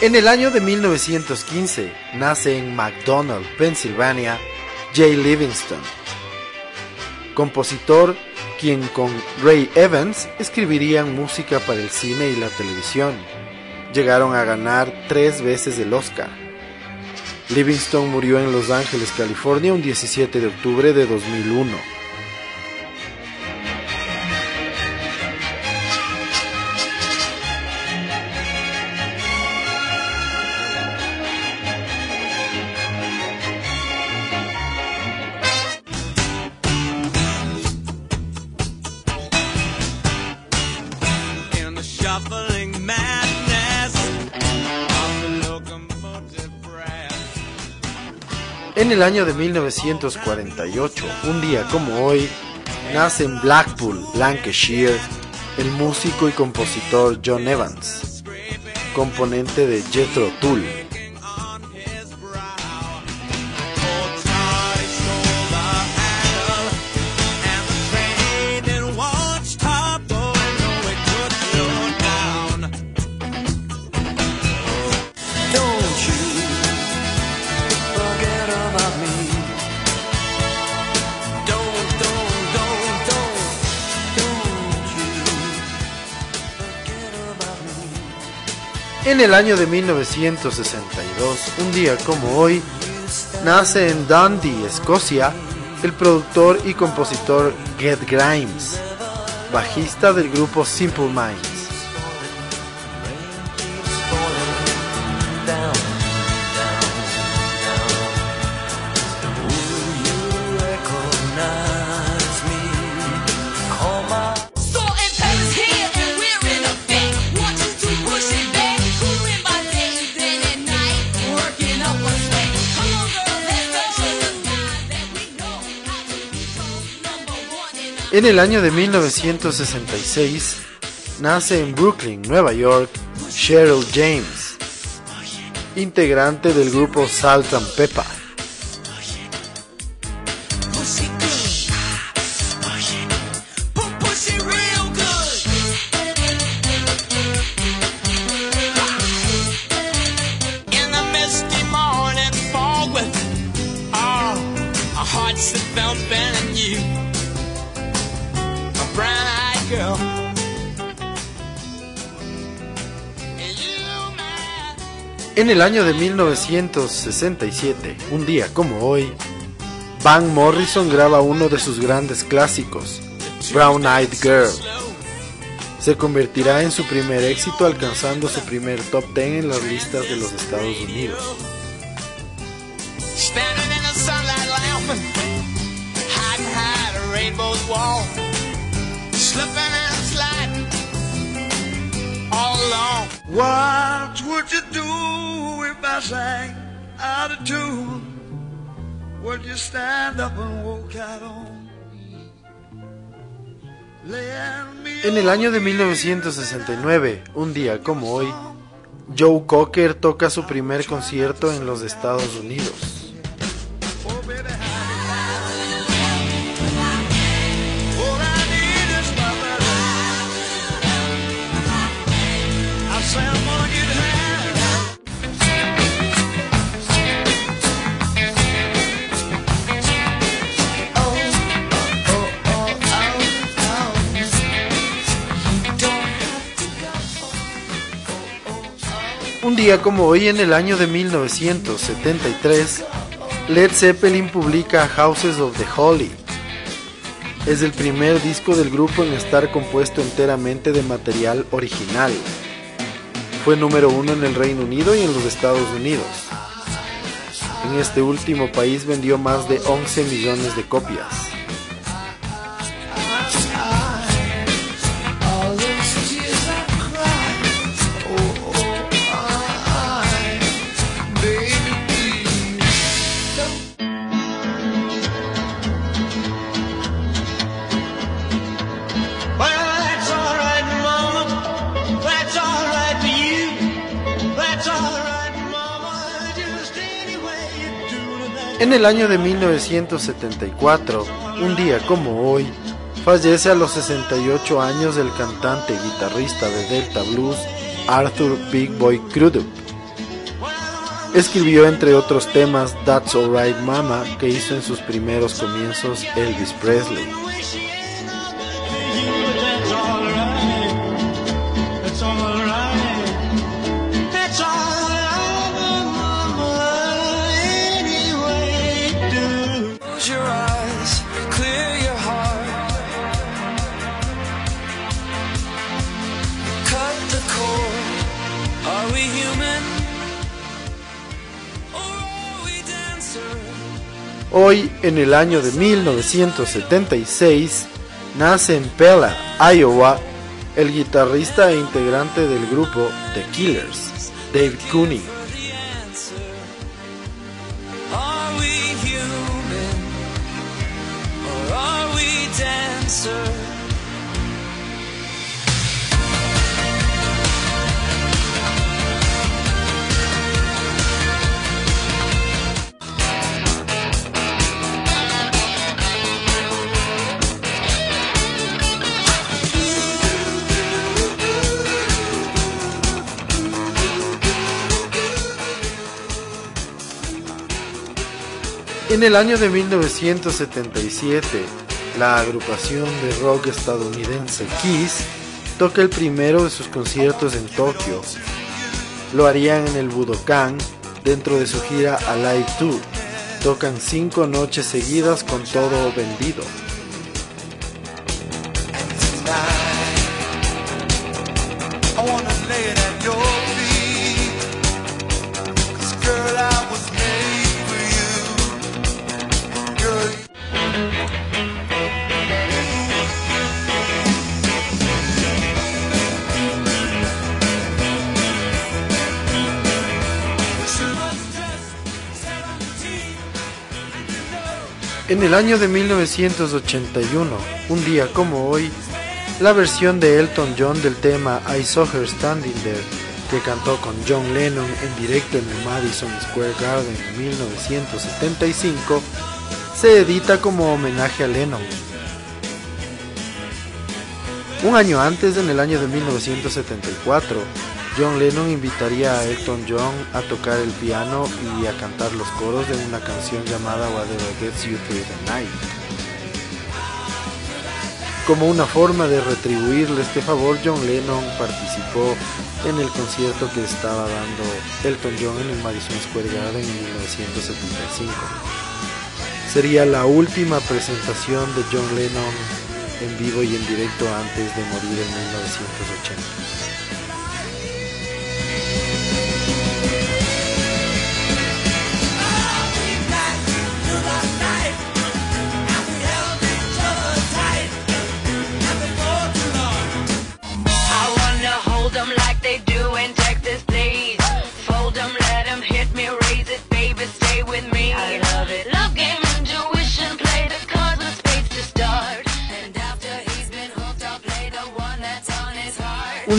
En el año de 1915 nace en McDonald, Pensilvania, Jay Livingston, compositor quien con Ray Evans escribirían música para el cine y la televisión. Llegaron a ganar tres veces el Oscar. Livingston murió en Los Ángeles, California, un 17 de octubre de 2001. En el año de 1948, un día como hoy, nace en Blackpool, Lancashire, el músico y compositor John Evans, componente de Jethro Tull. En el año de 1962, un día como hoy, nace en Dundee, Escocia, el productor y compositor Get Grimes, bajista del grupo Simple Minds. En el año de 1966 nace en Brooklyn, Nueva York, Cheryl James, integrante del grupo Salt and Pepper. En el año de 1967, un día como hoy, Van Morrison graba uno de sus grandes clásicos, Brown Eyed Girl. Se convertirá en su primer éxito alcanzando su primer top 10 en las listas de los Estados Unidos. En el año de 1969, un día como hoy, Joe Cocker toca su primer concierto en los Estados Unidos. Un día como hoy en el año de 1973, Led Zeppelin publica Houses of the Holy. Es el primer disco del grupo en estar compuesto enteramente de material original. Fue número uno en el Reino Unido y en los Estados Unidos. En este último país vendió más de 11 millones de copias. En el año de 1974, un día como hoy, fallece a los 68 años el cantante y guitarrista de Delta Blues Arthur Big Boy Crudup. Escribió entre otros temas That's Alright Mama que hizo en sus primeros comienzos Elvis Presley. Hoy, en el año de 1976, nace en Pella, Iowa, el guitarrista e integrante del grupo The Killers, David Cooney. En el año de 1977, la agrupación de rock estadounidense Kiss toca el primero de sus conciertos en Tokio. Lo harían en el Budokan dentro de su gira Alive Tour. Tocan cinco noches seguidas con todo vendido. En el año de 1981, un día como hoy, la versión de Elton John del tema I Saw Her Standing There, que cantó con John Lennon en directo en el Madison Square Garden en 1975, se edita como homenaje a Lennon. Un año antes, en el año de 1974, John Lennon invitaría a Elton John a tocar el piano y a cantar los coros de una canción llamada Whatever Gets You Through the Night. Como una forma de retribuirle este favor, John Lennon participó en el concierto que estaba dando Elton John en el Madison Square Garden en 1975. Sería la última presentación de John Lennon en vivo y en directo antes de morir en 1980.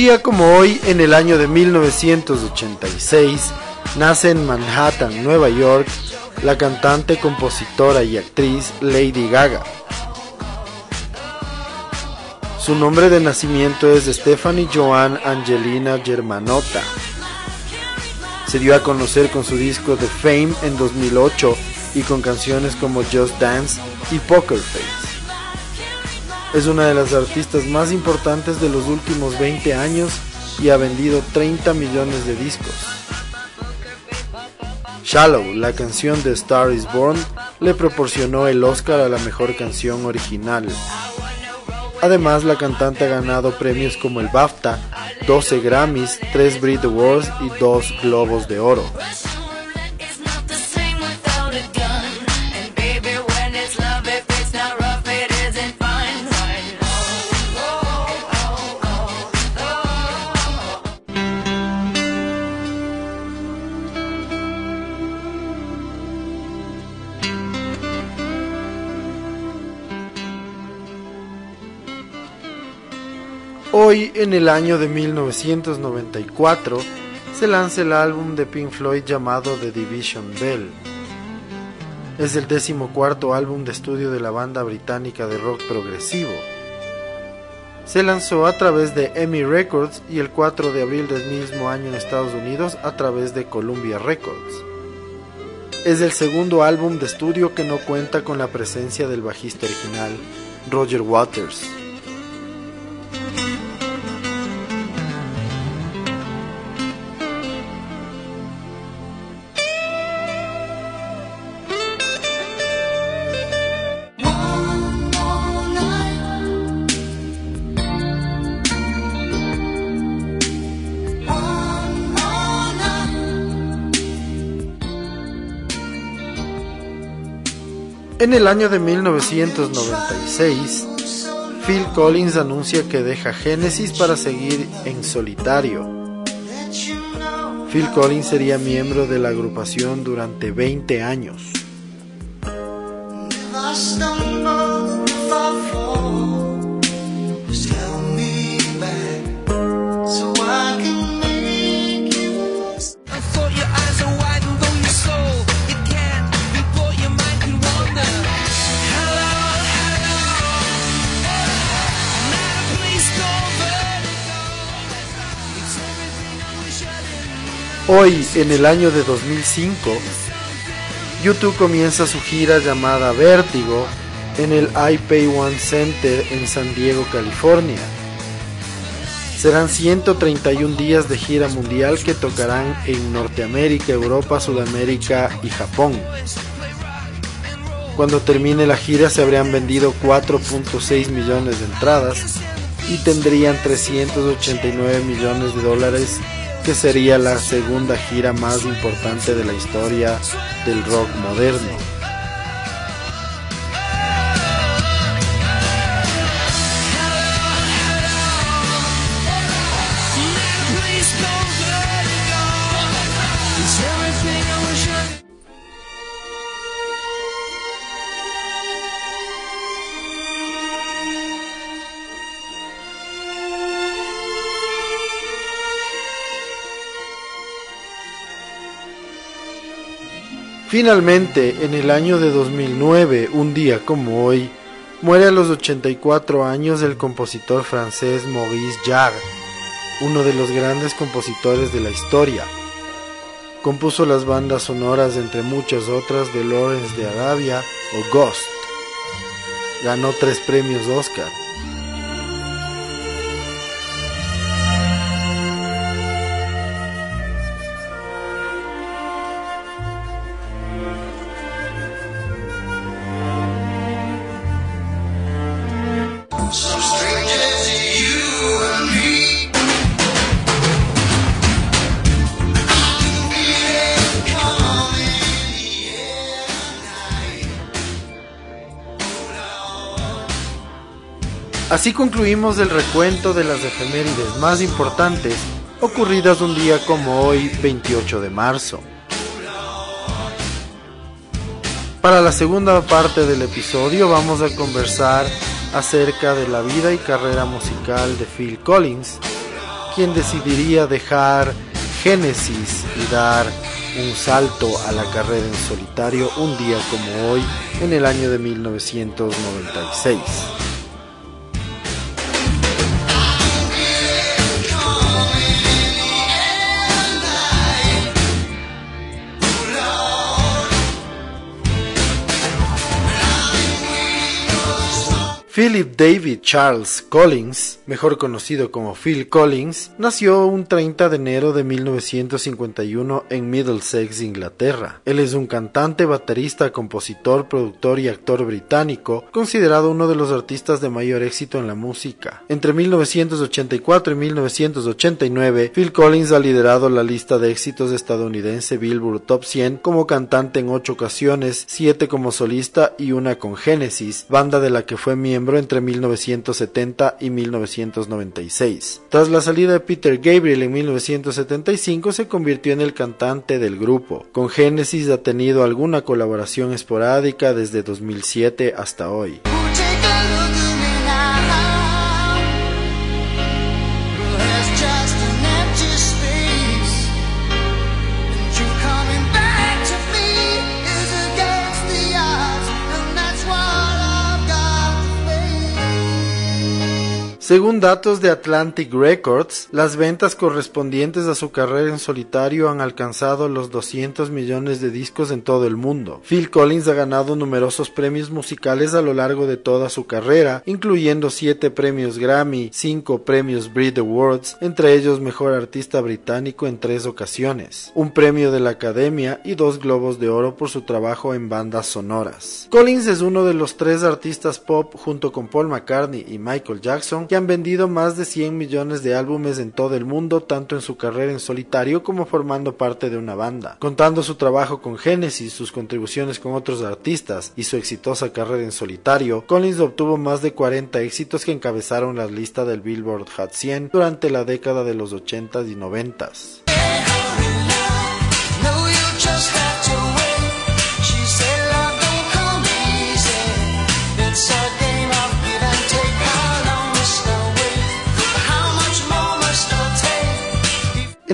Día como hoy, en el año de 1986, nace en Manhattan, Nueva York, la cantante, compositora y actriz Lady Gaga. Su nombre de nacimiento es Stephanie Joan Angelina Germanotta. Se dio a conocer con su disco The Fame en 2008 y con canciones como Just Dance y Poker Face. Es una de las artistas más importantes de los últimos 20 años y ha vendido 30 millones de discos. Shallow, la canción de Star is Born, le proporcionó el Oscar a la mejor canción original. Además, la cantante ha ganado premios como el BAFTA, 12 Grammys, 3 Brit Awards y 2 Globos de Oro. Hoy, en el año de 1994, se lanza el álbum de Pink Floyd llamado The Division Bell. Es el decimocuarto álbum de estudio de la banda británica de rock progresivo. Se lanzó a través de EMI Records y el 4 de abril del mismo año en Estados Unidos a través de Columbia Records. Es el segundo álbum de estudio que no cuenta con la presencia del bajista original, Roger Waters. En el año de 1996, Phil Collins anuncia que deja Genesis para seguir en solitario. Phil Collins sería miembro de la agrupación durante 20 años. Hoy, en el año de 2005, YouTube comienza su gira llamada Vértigo en el iPay One Center en San Diego, California. Serán 131 días de gira mundial que tocarán en Norteamérica, Europa, Sudamérica y Japón. Cuando termine la gira se habrían vendido 4.6 millones de entradas y tendrían 389 millones de dólares que sería la segunda gira más importante de la historia del rock moderno. Finalmente, en el año de 2009, un día como hoy, muere a los 84 años el compositor francés Maurice Jarre, uno de los grandes compositores de la historia. Compuso las bandas sonoras, entre muchas otras, de Lawrence de Arabia o Ghost. Ganó tres premios Oscar. Así concluimos el recuento de las efemérides más importantes ocurridas un día como hoy, 28 de marzo. Para la segunda parte del episodio vamos a conversar acerca de la vida y carrera musical de Phil Collins, quien decidiría dejar Genesis y dar un salto a la carrera en solitario un día como hoy en el año de 1996. Philip David Charles Collins, mejor conocido como Phil Collins, nació un 30 de enero de 1951 en Middlesex, Inglaterra. Él es un cantante, baterista, compositor, productor y actor británico, considerado uno de los artistas de mayor éxito en la música. Entre 1984 y 1989, Phil Collins ha liderado la lista de éxitos estadounidense Billboard Top 100 como cantante en ocho ocasiones, siete como solista y una con Genesis, banda de la que fue miembro entre 1970 y 1996. Tras la salida de Peter Gabriel en 1975 se convirtió en el cantante del grupo. Con Genesis ha tenido alguna colaboración esporádica desde 2007 hasta hoy. Según datos de Atlantic Records, las ventas correspondientes a su carrera en solitario han alcanzado los 200 millones de discos en todo el mundo. Phil Collins ha ganado numerosos premios musicales a lo largo de toda su carrera, incluyendo 7 premios Grammy, 5 premios Brit Awards, entre ellos Mejor Artista Británico en tres ocasiones, un premio de la Academia y dos Globos de Oro por su trabajo en bandas sonoras. Collins es uno de los tres artistas pop junto con Paul McCartney y Michael Jackson que han vendido más de 100 millones de álbumes en todo el mundo, tanto en su carrera en solitario como formando parte de una banda. Contando su trabajo con Genesis, sus contribuciones con otros artistas y su exitosa carrera en solitario, Collins obtuvo más de 40 éxitos que encabezaron la lista del Billboard Hot 100 durante la década de los 80s y 90s.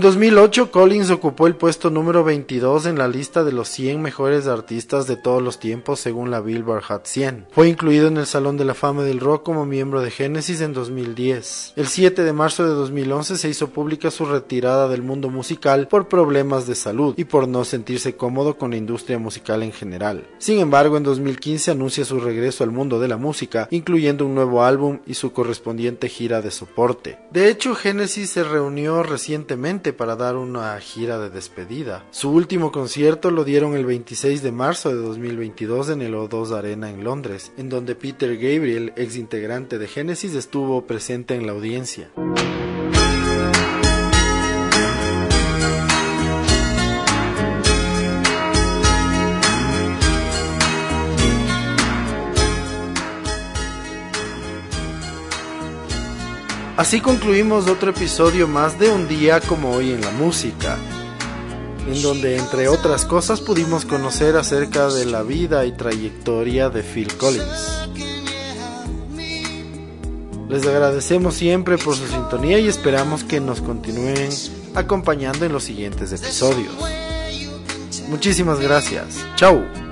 En 2008, Collins ocupó el puesto número 22 en la lista de los 100 mejores artistas de todos los tiempos según la Billboard Hot 100. Fue incluido en el Salón de la Fama del Rock como miembro de Genesis en 2010. El 7 de marzo de 2011 se hizo pública su retirada del mundo musical por problemas de salud y por no sentirse cómodo con la industria musical en general. Sin embargo, en 2015 anuncia su regreso al mundo de la música, incluyendo un nuevo álbum y su correspondiente gira de soporte. De hecho, Genesis se reunió recientemente para dar una gira de despedida. Su último concierto lo dieron el 26 de marzo de 2022 en el O2 Arena en Londres, en donde Peter Gabriel, ex integrante de Genesis, estuvo presente en la audiencia. Así concluimos otro episodio más de Un día como hoy en la música, en donde entre otras cosas pudimos conocer acerca de la vida y trayectoria de Phil Collins. Les agradecemos siempre por su sintonía y esperamos que nos continúen acompañando en los siguientes episodios. Muchísimas gracias. Chao.